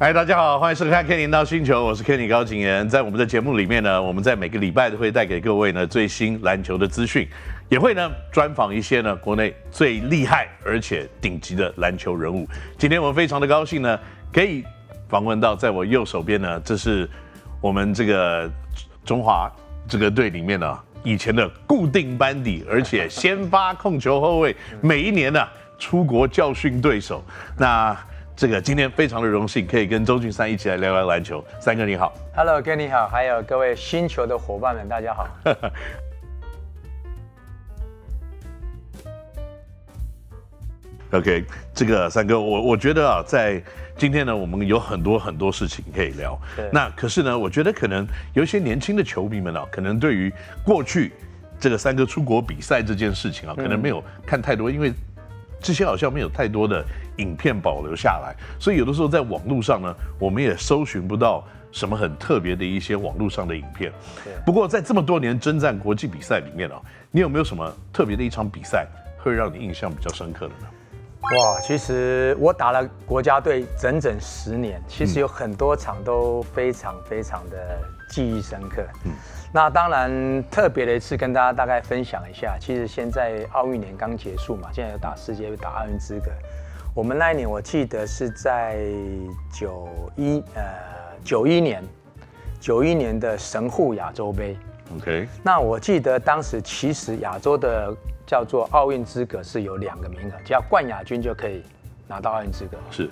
嗨，大家好，欢迎收看《Kenny 到星球》，我是 Kenny 高景言。在我们的节目里面呢，我们在每个礼拜都会带给各位呢最新篮球的资讯，也会呢专访一些呢国内最厉害而且顶级的篮球人物。今天我们非常的高兴呢，可以访问到在我右手边呢，这是我们这个中华这个队里面呢以前的固定班底，而且先发控球后卫，每一年呢出国教训对手。那这个今天非常的荣幸，可以跟周俊三一起来聊聊篮球。三哥你好，Hello，Ken 你好，还有各位星球的伙伴们，大家好。OK，这个三哥，我我觉得啊，在今天呢，我们有很多很多事情可以聊。那可是呢，我觉得可能有一些年轻的球迷们啊，可能对于过去这个三哥出国比赛这件事情啊，可能没有看太多，嗯、因为。这些好像没有太多的影片保留下来，所以有的时候在网络上呢，我们也搜寻不到什么很特别的一些网络上的影片。不过在这么多年征战国际比赛里面啊，你有没有什么特别的一场比赛会让你印象比较深刻的呢？哇，其实我打了国家队整整十年，其实有很多场都非常非常的记忆深刻。嗯。那当然，特别的一次跟大家大概分享一下。其实现在奥运年刚结束嘛，现在有打世界，有打奥运资格。我们那一年我记得是在九一呃九一年，九一年的神户亚洲杯。OK。那我记得当时其实亚洲的叫做奥运资格是有两个名额，只要冠亚军就可以拿到奥运资格。是。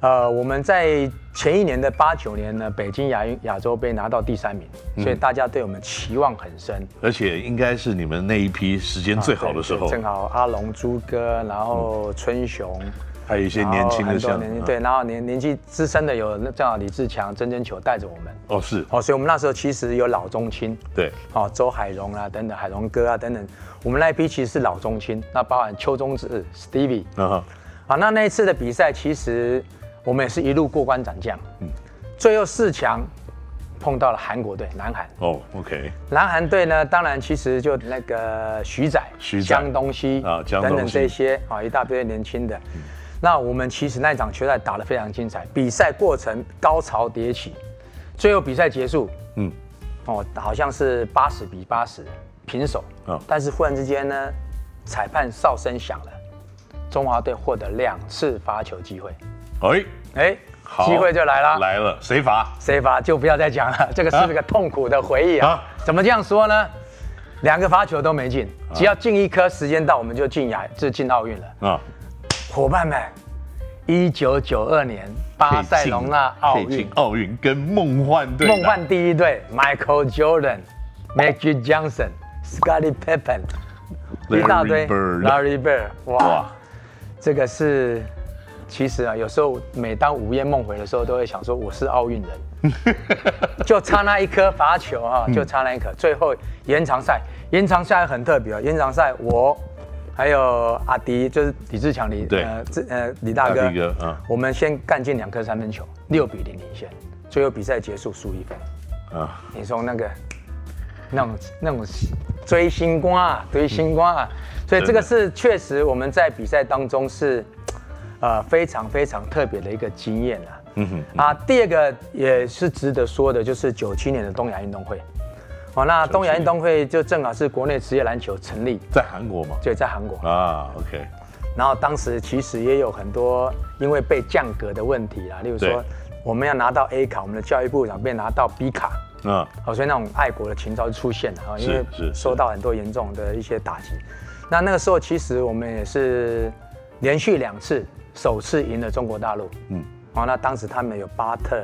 呃，我们在前一年的八九年呢，北京亚运亚洲杯拿到第三名，所以大家对我们期望很深。而且应该是你们那一批时间最好的时候。正好阿龙、朱哥，然后春雄，还有一些年轻的像年轻对，然后年年纪资深的有那正好李志强、曾真球带着我们。哦，是哦，所以我们那时候其实有老中青。对。哦，周海荣啊，等等，海荣哥啊，等等，我们那一批其实是老中青，那包含邱宗志、Stevie。嗯哼。好，那那一次的比赛其实。我们也是一路过关斩将，嗯，最后四强碰到了韩国队，南韩。哦，OK。南韩队呢，当然其实就那个徐仔、徐仔江东西啊，江等等这些啊，一大堆年轻的。嗯、那我们其实那场球赛打得非常精彩，比赛过程高潮迭起，最后比赛结束，嗯，哦，好像是八十比八十平手，哦、但是忽然之间呢，裁判哨声响了，中华队获得两次罚球机会。哎哎，好，机会就来了，来了，谁罚？谁罚就不要再讲了，这个是个痛苦的回忆啊。啊怎么这样说呢？两个罚球都没进，只要进一颗，时间到我们就进亚，就进奥运了。啊，伙伴们，一九九二年巴塞隆纳奥运，奥运跟梦幻队，梦幻第一队，Michael Jordan、Magic Johnson、Scottie Pippen，一大堆，Larry Bird，哇这个是。其实啊，有时候每当午夜梦回的时候，都会想说我是奥运人，就差那一颗罚球啊，就差那一颗。最后延长赛，延长赛很特别啊，延长赛我还有阿迪，就是李志强李对呃呃李大哥，哥啊，我们先干进两颗三分球，六比零领先，最后比赛结束输一分啊。你说那个那种那种追星光啊，追星光啊，所以这个是确实我们在比赛当中是。呃，非常非常特别的一个经验啊。嗯哼，嗯啊，第二个也是值得说的，就是九七年的东亚运动会。哦，那东亚运动会就正好是国内职业篮球成立，在韩国嘛？对，在韩国啊。OK。然后当时其实也有很多因为被降格的问题啦，例如说我们要拿到 A 卡，我们的教育部长被拿到 B 卡。嗯。哦，所以那种爱国的情操就出现了啊，因为受到很多严重的一些打击。那那个时候其实我们也是连续两次。首次赢了中国大陆，嗯，好，那当时他们有巴特，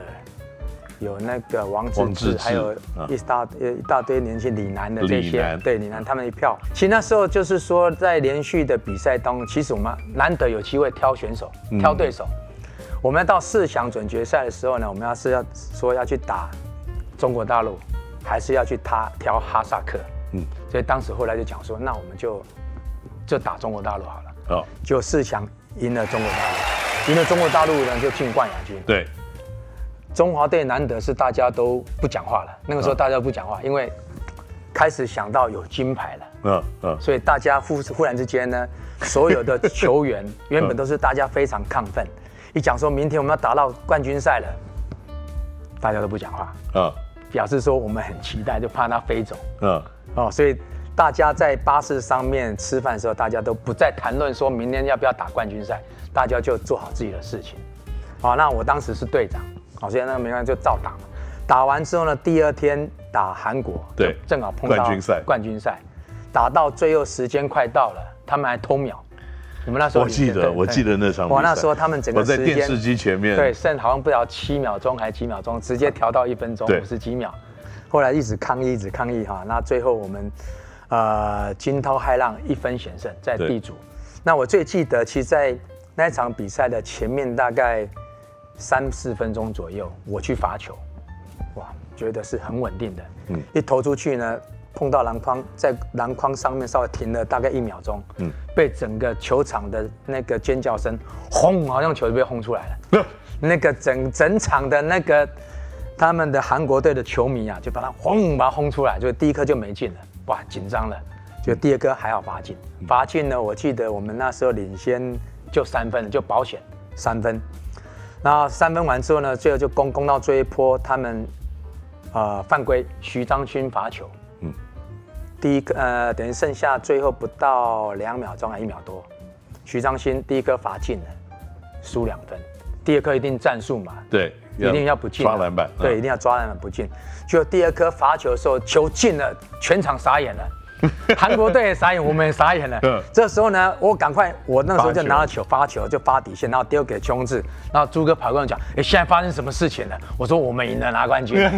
有那个王治郅，还有一大一大堆年轻李楠的这些，对李楠他们一票。其实那时候就是说，在连续的比赛当中，其实我们难得有机会挑选手、挑对手。我们要到四强准决赛的时候呢，我们要是要说要去打中国大陆，还是要去他挑哈萨克？嗯，所以当时后来就讲说，那我们就就打中国大陆好了。哦，就四强。赢了中国大陆，赢了中国大陆呢，就进冠亚军。对，中华队难得是大家都不讲话了。那个时候大家都不讲话，因为开始想到有金牌了。嗯嗯，所以大家忽忽然之间呢，所有的球员原本都是大家非常亢奋，一讲说明天我们要打到冠军赛了，大家都不讲话，嗯，表示说我们很期待，就怕它飞走，嗯，哦，所以大家在巴士上面吃饭的时候，大家都不再谈论说明天要不要打冠军赛，大家就做好自己的事情。好，那我当时是队长，好，所以那个没关系，就照打嘛。打完之后呢，第二天打韩国，对，正好碰到冠军赛。冠军赛，打到最后时间快到了，他们还偷秒。你们那时候我记得，我记得那场。我那时候他们整个时间我在电视机前面，对，剩好像不知道七秒钟还是几秒钟，直接调到一分钟五十几秒。后来一直抗议，一直抗议哈，那最后我们呃惊涛骇浪一分险胜在 B 组。那我最记得，其实，在那场比赛的前面大概。三四分钟左右，我去罚球，哇，觉得是很稳定的。嗯，一投出去呢，碰到篮筐，在篮筐上面稍微停了大概一秒钟，嗯，被整个球场的那个尖叫声，轰，好像球就被轰出来了。呃、那个整整场的那个他们的韩国队的球迷啊，就把他轰，把他轰出来，就第一颗就没进了，哇，紧张了。就第二颗还好罚进，罚进呢，我记得我们那时候领先就三分，就保险。三分。然后三分完之后呢，最后就攻攻到最后一波，他们呃犯规，徐章勋罚球，嗯，第一个呃等于剩下最后不到两秒钟还一秒多，徐章勋第一颗罚进了，输两分，第二颗一定战术嘛，对，一定要不进，抓篮板，对，一定要抓篮板不进，就第二颗罚球的时候球进了，全场傻眼了。韩国队也傻眼，我们也傻眼了。嗯，这时候呢，我赶快，我那个时候就拿了球发球，就发底线，然后丢给琼志，然后朱哥跑过来讲：“哎，现在发生什么事情了？”我说：“我们赢了，拿冠军。”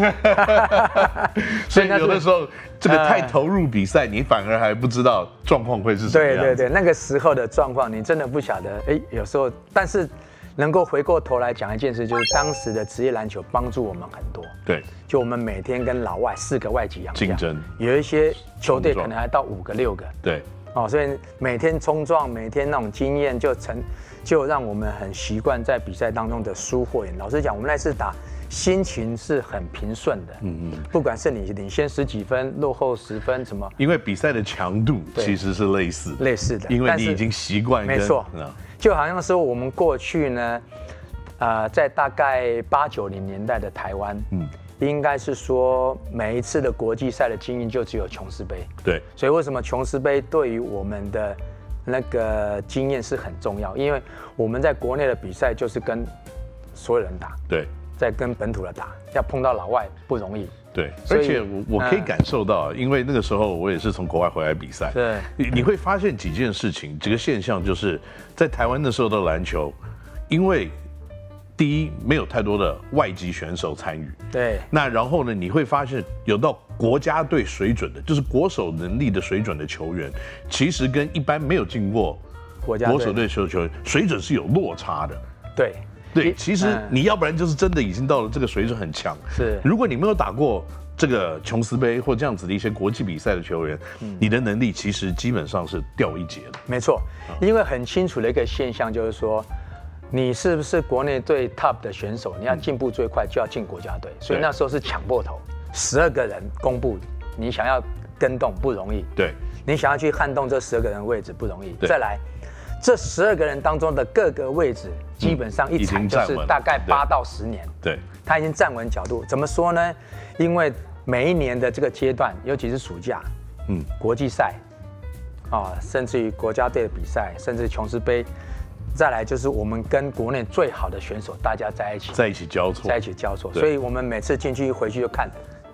所以 有的时候这个太投入比赛，你反而还不知道状况会是什么样。对对对，那个时候的状况，你真的不晓得。哎，有时候，但是。能够回过头来讲一件事，就是当时的职业篮球帮助我们很多。对，就我们每天跟老外四个外籍洋将竞争，有一些球队可能还到五个六个。对，哦，所以每天冲撞，每天那种经验就成，就让我们很习惯在比赛当中的输或赢。老实讲，我们那次打心情是很平顺的。嗯嗯，不管是你领先十几分，落后十分，什么？因为比赛的强度其实是类似类似的，因为你已经习惯。没错。就好像说我们过去呢，呃，在大概八九零年代的台湾，嗯，应该是说每一次的国际赛的经验就只有琼斯杯，对，所以为什么琼斯杯对于我们的那个经验是很重要？因为我们在国内的比赛就是跟所有人打，对，在跟本土的打，要碰到老外不容易。对，而且我我可以感受到，因为那个时候我也是从国外回来比赛。对，你你会发现几件事情，几个现象就是在台湾那时候的篮球，因为第一没有太多的外籍选手参与。对。那然后呢，你会发现有到国家队水准的，就是国手能力的水准的球员，其实跟一般没有进过国家国手队球球员水准是有落差的。对。对，其实你要不然就是真的已经到了这个水准很强。是，如果你没有打过这个琼斯杯或这样子的一些国际比赛的球员，你的能力其实基本上是掉一截的。没错，因为很清楚的一个现象就是说，你是不是国内最 top 的选手，你要进步最快就要进国家队。所以那时候是抢破头，十二个人公布，你想要跟动不容易。对，你想要去撼动这十二个人位置不容易。再来。这十二个人当中的各个位置，基本上一场就是大概八到十年。对，他已经站稳角度。怎么说呢？因为每一年的这个阶段，尤其是暑假，嗯，国际赛，啊，甚至于国家队的比赛，甚至琼斯杯，再来就是我们跟国内最好的选手大家在一起，在一起交错，在一起交错。所以我们每次进去一回去就看。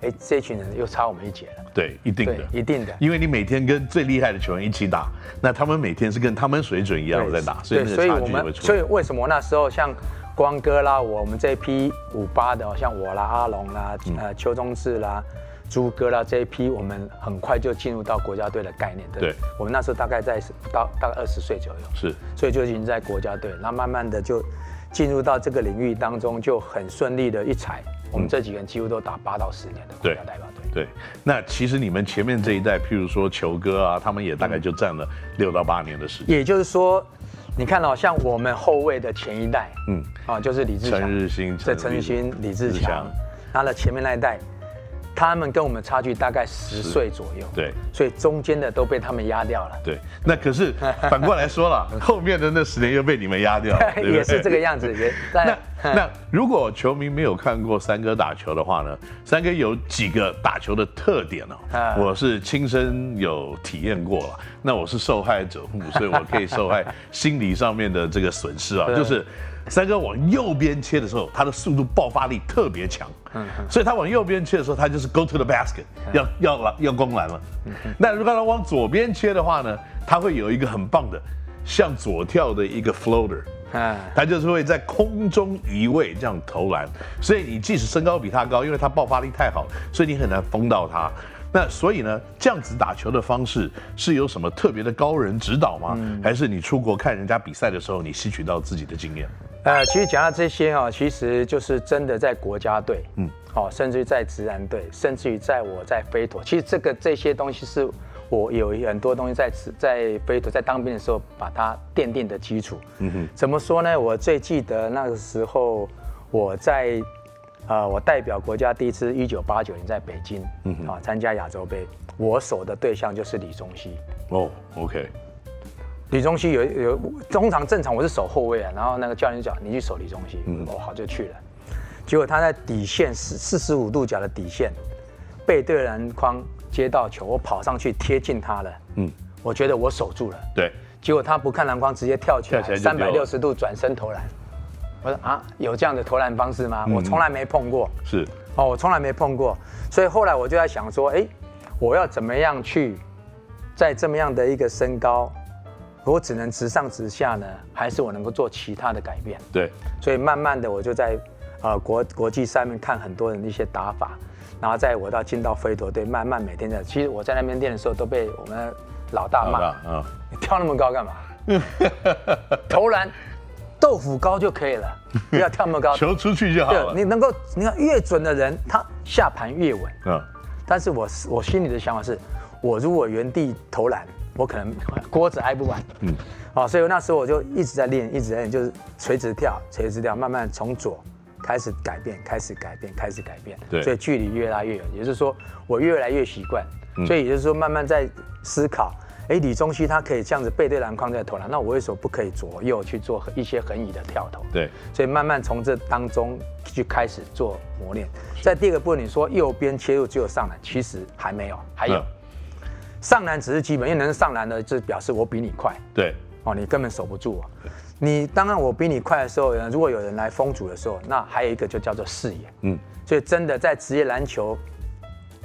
哎，这群人又差我们一截了。对，一定的，一定的。因为你每天跟最厉害的球员一起打，那他们每天是跟他们水准一样在打，所以那个差距会出。所以为什么那时候像光哥啦，我们这一批五八的，像我啦、阿龙啦、呃邱宗志啦、朱哥啦这一批，我们很快就进入到国家队的概念。对，我们那时候大概在不到大概二十岁左右，是，所以就已经在国家队，那慢慢的就进入到这个领域当中，就很顺利的一踩。我们这几个人几乎都打八到十年的国家代表队。对，那其实你们前面这一代，譬如说球哥啊，他们也大概就占了六到八年的时间。也就是说，你看到像我们后卫的前一代，嗯，啊，就是李志强、陈日新、这陈日新、李志强，他的前面那一代，他们跟我们差距大概十岁左右，对，所以中间的都被他们压掉了。对，那可是 反过来说了，后面的那十年又被你们压掉了，也是这个样子。也 那那如果球迷没有看过三哥打球的话呢？三哥有几个打球的特点呢？我是亲身有体验过了，那我是受害者，所以我可以受害心理上面的这个损失啊，就是。三哥往右边切的时候，他的速度爆发力特别强，所以他往右边切的时候，他就是 go to the basket，要要篮要攻篮了。那如果他往左边切的话呢，他会有一个很棒的向左跳的一个 floater，他就是会在空中移位这样投篮。所以你即使身高比他高，因为他爆发力太好，所以你很难封到他。那所以呢，这样子打球的方式是有什么特别的高人指导吗？还是你出国看人家比赛的时候，你吸取到自己的经验？呃，其实讲到这些啊，其实就是真的在国家队，嗯，好，甚至于在职篮队，甚至于在我在飞陀，其实这个这些东西是我有很多东西在在飞陀在当兵的时候把它奠定的基础。嗯哼，怎么说呢？我最记得那个时候我在呃，我代表国家第一次一九八九年在北京，嗯，啊，参加亚洲杯，我守的对象就是李宗熙。哦，OK。李宗熙有有通常正常我是守后卫啊，然后那个教练就讲，你去守李宗熙，嗯，哦好就去了，结果他在底线四四十五度角的底线背对篮筐接到球，我跑上去贴近他了，嗯，我觉得我守住了，对，结果他不看篮筐直接跳起来三百六十度转身投篮，我说啊有这样的投篮方式吗？嗯、我从来没碰过，是哦我从来没碰过，所以后来我就在想说，哎，我要怎么样去在这么样的一个身高。我只能直上直下呢，还是我能够做其他的改变？对，所以慢慢的我就在，呃国国际上面看很多人的一些打法，然后在我到进到飞陀队，慢慢每天在，其实我在那边练的时候都被我们老大骂，啊，哦、你跳那么高干嘛？投篮豆腐高就可以了，不要跳那么高，球出去就好了。对，你能够你看越准的人，他下盘越稳。嗯、哦，但是我我心里的想法是，我如果原地投篮。我可能 锅子挨不完，嗯，好，所以那时候我就一直在练，一直在练，就是垂直跳，垂直跳，慢慢从左开始改变，开始改变，开始改变，对，所以距离越拉越远，也就是说我越来越习惯，所以也就是说慢慢在思考，哎，李宗熙他可以这样子背对篮筐在投篮，那我为什么不可以左右去做一些横移的跳投？对，所以慢慢从这当中去开始做磨练。在第二个部分，你说右边切入只有上篮，其实还没有，还有。上篮只是基本，因为能上篮的，就表示我比你快。对，哦，你根本守不住我。你当然我比你快的时候，如果有人来封阻的时候，那还有一个就叫做视野。嗯，所以真的在职业篮球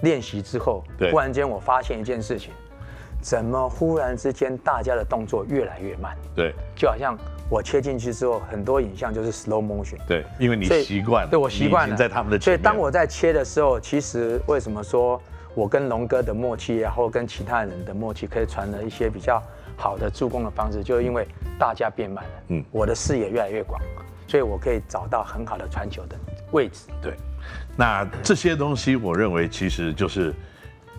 练习之后，对，忽然间我发现一件事情，怎么忽然之间大家的动作越来越慢？对，就好像我切进去之后，很多影像就是 slow motion。对，因为你习惯了，对我习惯了，在他们的，所以当我在切的时候，其实为什么说？我跟龙哥的默契，然后跟其他人的默契，可以传了一些比较好的助攻的方式，就是因为大家变慢了，嗯，我的视野越来越广，所以我可以找到很好的传球的位置。对，那这些东西，我认为其实就是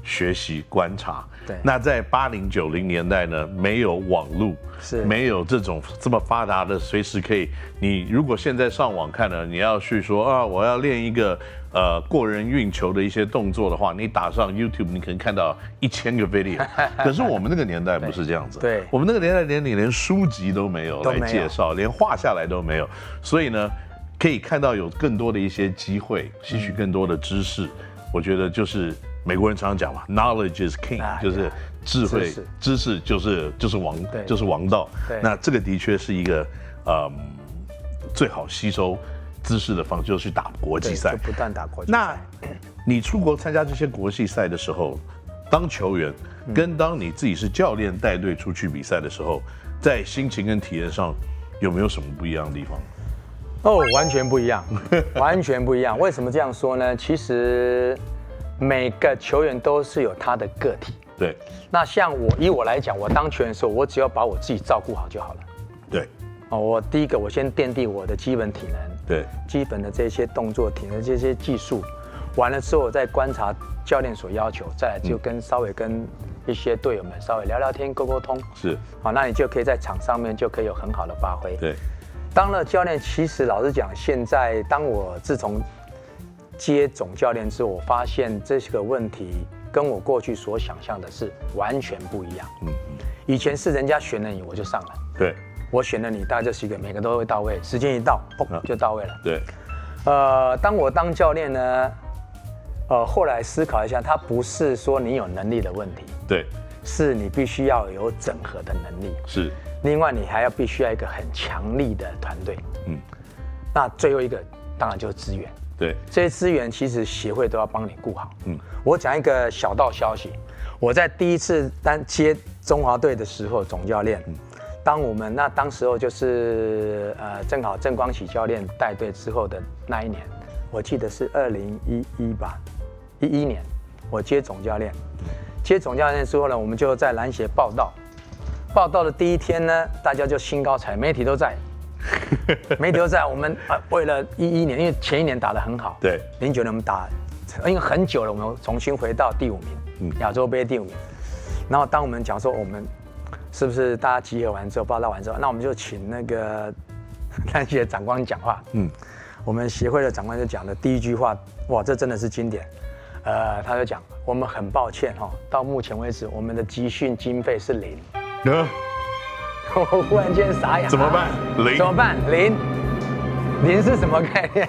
学习观察。对，那在八零九零年代呢，没有网络，是没有这种这么发达的，随时可以。你如果现在上网看呢，你要去说啊，我要练一个。呃，过人运球的一些动作的话，你打上 YouTube，你可能看到一千个 video。可是我们那个年代不是这样子，对，我们那个年代连你连书籍都没有来介绍，连画下来都没有。所以呢，可以看到有更多的一些机会，吸取更多的知识。嗯、我觉得就是美国人常常讲嘛，knowledge is king，、啊、就是智慧、知识，就是就是王，就是王道。对那这个的确是一个呃最好吸收。知识的方式就是去打国际赛，不断打国际赛。那，你出国参加这些国际赛的时候，当球员跟当你自己是教练带队出去比赛的时候，在心情跟体验上有没有什么不一样的地方？哦，完全不一样，完全不一样。为什么这样说呢？其实每个球员都是有他的个体。对。那像我，以我来讲，我当球员的时候，我只要把我自己照顾好就好了。对。哦，我第一个，我先奠定我的基本体能，对，基本的这些动作、体能这些技术，完了之后，我再观察教练所要求，再来就跟稍微跟一些队友们稍微聊聊天、沟沟通，是，好，那你就可以在场上面就可以有很好的发挥。对，当了教练，其实老实讲，现在当我自从接总教练之后，我发现这个问题跟我过去所想象的是完全不一样。嗯嗯，以前是人家选了你，我就上了。对，我选了你，大概就是一个每个都会到位，时间一到，砰就到位了。对，呃，当我当教练呢，呃，后来思考一下，他不是说你有能力的问题，对，是你必须要有整合的能力。是，另外你还要必须要一个很强力的团队。嗯，那最后一个当然就是资源。对，这些资源其实协会都要帮你顾好。嗯，我讲一个小道消息，我在第一次当接中华队的时候，总教练，当我们那当时候就是呃正好郑光喜教练带队之后的那一年，我记得是二零一一吧，一一年，我接总教练，接总教练之后呢，我们就在篮协报道，报道的第一天呢，大家就兴高采，媒体都在。没丢在我们啊，为了一一年，因为前一年打得很好，对，零九年我们打，因为很久了，我们重新回到第五名，亚洲杯第五名。然后当我们讲说我们是不是大家集合完之后报道完之后，那我们就请那个 那些长官讲话。嗯，我们协会的长官就讲的第一句话，哇，这真的是经典。呃，他就讲，我们很抱歉哈，到目前为止我们的集训经费是零。我忽然间傻眼，怎么办？零？怎么办？零？零是什么概念？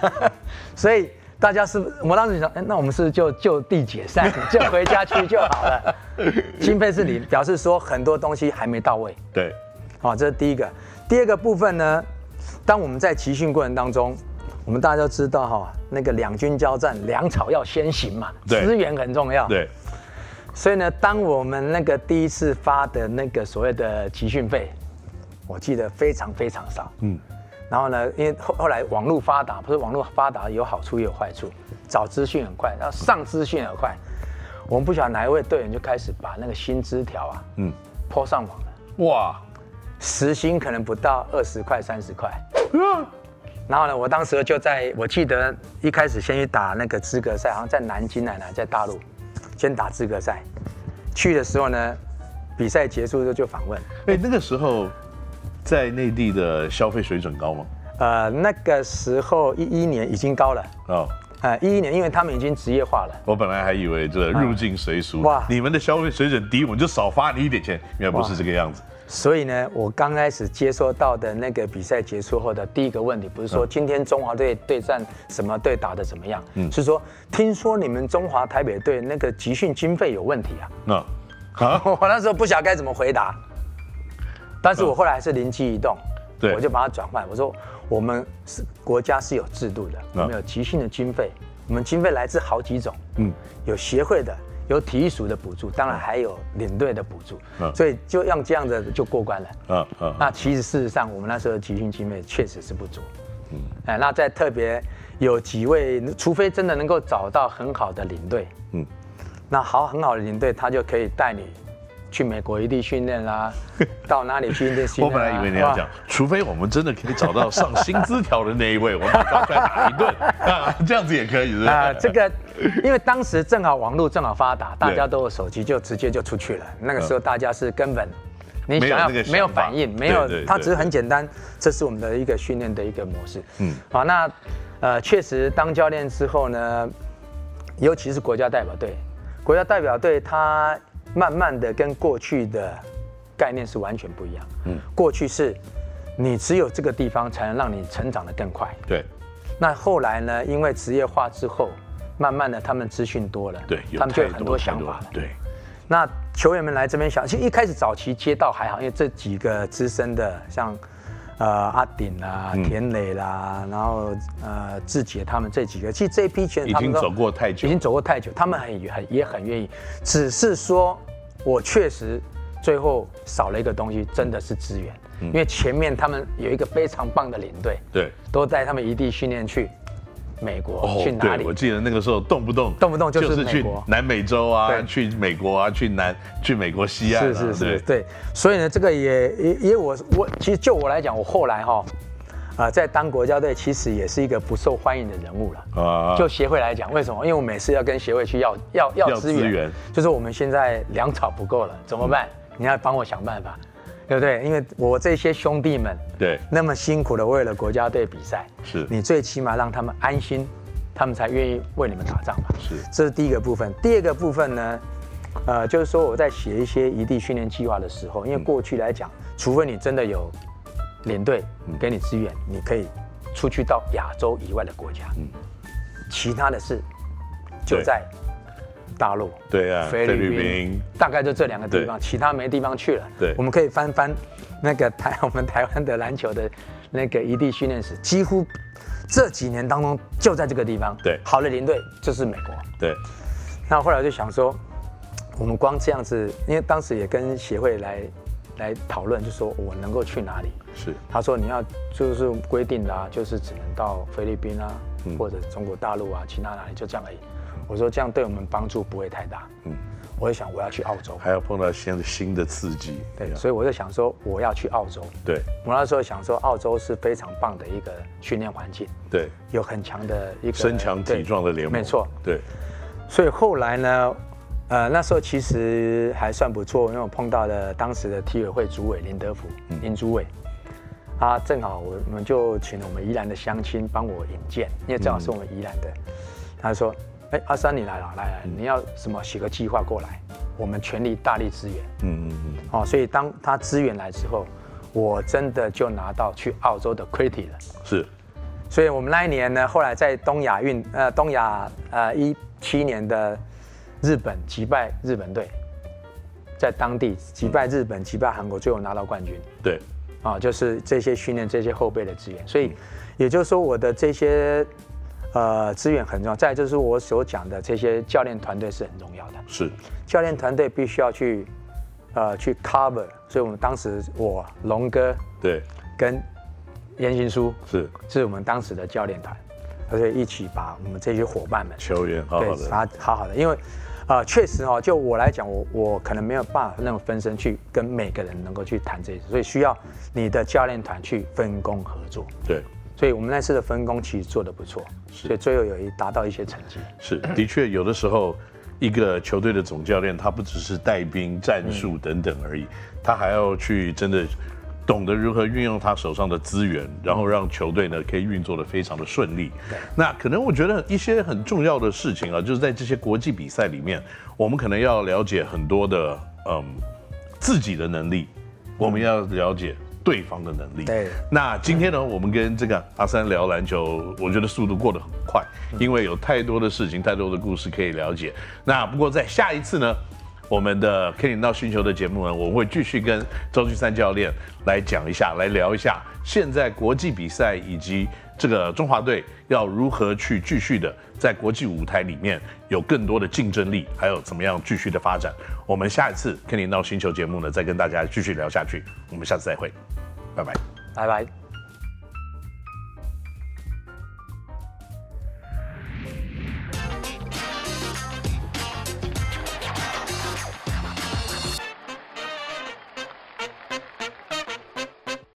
所以大家是，我当时想，哎，那我们是就就地解散，就回家去就好了。经费是零，表示说很多东西还没到位。对，好，这是第一个。第二个部分呢，当我们在集训过程当中，我们大家都知道哈，那个两军交战，粮草要先行嘛，资源很重要。对。所以呢，当我们那个第一次发的那个所谓的集训费，我记得非常非常少。嗯，然后呢，因为后后来网络发达，不是网络发达有好处也有坏处，找资讯很快，然后上资讯很快。我们不晓得哪一位队员就开始把那个薪资条啊，嗯，po 上网了。哇，时薪可能不到二十块三十块。嗯，然后呢，我当时就在我记得一开始先去打那个资格赛，好像在南京奶奶在大陆。先打资格赛，去的时候呢，比赛结束之后就访问。哎，那个时候在内地的消费水准高吗？呃，那个时候一一年已经高了。哦，呃，一一年，因为他们已经职业化了。我本来还以为这入境随俗，哇，你们的消费水准低，我们就少发你一点钱，原来不是这个样子。所以呢，我刚开始接收到的那个比赛结束后的第一个问题，不是说今天中华队对战什么队打得怎么样，嗯，是说听说你们中华台北队那个集训经费有问题啊。那，啊，我那时候不晓得该怎么回答，但是我后来还是灵机一动，对，我就把它转换，我说我们是国家是有制度的，我们有集训的经费，我们经费来自好几种，嗯，有协会的。有体育署的补助，当然还有领队的补助，嗯、所以就用这样的就过关了。嗯嗯。那其实事实上，我们那时候的集训经费确实是不足。嗯。哎，那在特别有几位，除非真的能够找到很好的领队，嗯，那好很好的领队，他就可以带你。去美国一地训练啦，到哪里去异地训练？我本来以为你要讲，除非我们真的可以找到上薪资条的那一位，我们赶快打一顿啊，这样子也可以？啊，这个因为当时正好网络正好发达，大家都有手机，就直接就出去了。那个时候大家是根本你想要没有反应，没有，它只是很简单，这是我们的一个训练的一个模式。嗯，好，那呃，确实当教练之后呢，尤其是国家代表队，国家代表队他。慢慢的跟过去的概念是完全不一样。嗯，过去是，你只有这个地方才能让你成长的更快。对。那后来呢？因为职业化之后，慢慢的他们资讯多了，对，他们就有很多想法了。对。那球员们来这边想，其实一开始早期接到还好，因为这几个资深的，像呃阿鼎啦、田磊啦，然后呃志杰他们这几个，其实这一批球员已经走过太久，已经走过太久，他们很很也很愿意，只是说。我确实最后少了一个东西，真的是资源。因为前面他们有一个非常棒的领队，对，都带他们异地训练去美国，去哪里？我记得那个时候动不动动不动就是去南美洲啊，去美国啊，去南去美国西岸。是是是，对。所以呢，这个也也也我我其实就我来讲，我后来哈。啊，在当国家队其实也是一个不受欢迎的人物了。啊，就协会来讲，为什么？因为我每次要跟协会去要要要资源，源就是我们现在粮草不够了，怎么办？嗯、你要帮我想办法，对不对？因为我这些兄弟们，对，那么辛苦的为了国家队比赛，是你最起码让他们安心他们才愿意为你们打仗吧。是，这是第一个部分。第二个部分呢，呃，就是说我在写一些异地训练计划的时候，因为过去来讲，除非你真的有领队给你支援，你可以出去到亚洲以外的国家。嗯，其他的事就在大陆。对啊，菲律宾，大概就这两个地方，其他没地方去了。对，我们可以翻翻那个台 我们台湾的篮球的那个一地训练史，几乎。这几年当中，就在这个地方，对，好的领队就是美国，对。那后来就想说，我们光这样子，因为当时也跟协会来来讨论，就说我能够去哪里？是。他说你要就是规定的啊，就是只能到菲律宾啊，嗯、或者中国大陆啊，其他哪里就这样而已。我说这样对我们帮助不会太大。嗯。我就想我要去澳洲，还要碰到新新的刺激，对，所以我就想说我要去澳洲。对，我那时候想说澳洲是非常棒的一个训练环境，对，有很强的一个身强体壮的联盟，没错，对。所以后来呢，呃，那时候其实还算不错，因为我碰到了当时的体委会主委林德福，林主委，他正好我们就请了我们宜兰的乡亲帮我引荐，因为正好是我们宜兰的，他说。哎，阿三你来了，来来，你要什么写个计划过来，我们全力大力支援。嗯嗯嗯。哦，所以当他支援来之后，我真的就拿到去澳洲的 credit 了。是。所以我们那一年呢，后来在东亚运呃东亚呃一七年的日本击败日本队，在当地击败日本，击败韩国，最后拿到冠军。对。啊，就是这些训练这些后备的资源，所以也就是说我的这些。呃，资源很重要。再就是我所讲的这些教练团队是很重要的。是，教练团队必须要去，呃，去 cover。所以我们当时我龙哥对，跟严行书是，是我们当时的教练团，而且一起把我们这些伙伴们球员好好的，他好好的，因为，呃，确实哈，就我来讲，我我可能没有办法那种分身去跟每个人能够去谈这些，所以需要你的教练团去分工合作。对。所以我们那次的分工其实做得不错，所以最后有一达到一些成绩。是，的确有的时候，一个球队的总教练他不只是带兵战术等等而已，他还要去真的懂得如何运用他手上的资源，然后让球队呢可以运作的非常的顺利。那可能我觉得一些很重要的事情啊，就是在这些国际比赛里面，我们可能要了解很多的嗯自己的能力，我们要了解。对方的能力。对，那今天呢，我们跟这个阿三聊篮球，我觉得速度过得很快，因为有太多的事情，太多的故事可以了解。那不过在下一次呢，我们的 Kenny NOW 星球的节目呢，我会继续跟周俊三教练来讲一下，来聊一下现在国际比赛以及这个中华队要如何去继续的在国际舞台里面有更多的竞争力，还有怎么样继续的发展。我们下一次 Kenny NOW 星球节目呢，再跟大家继续聊下去。我们下次再会。拜拜，拜拜。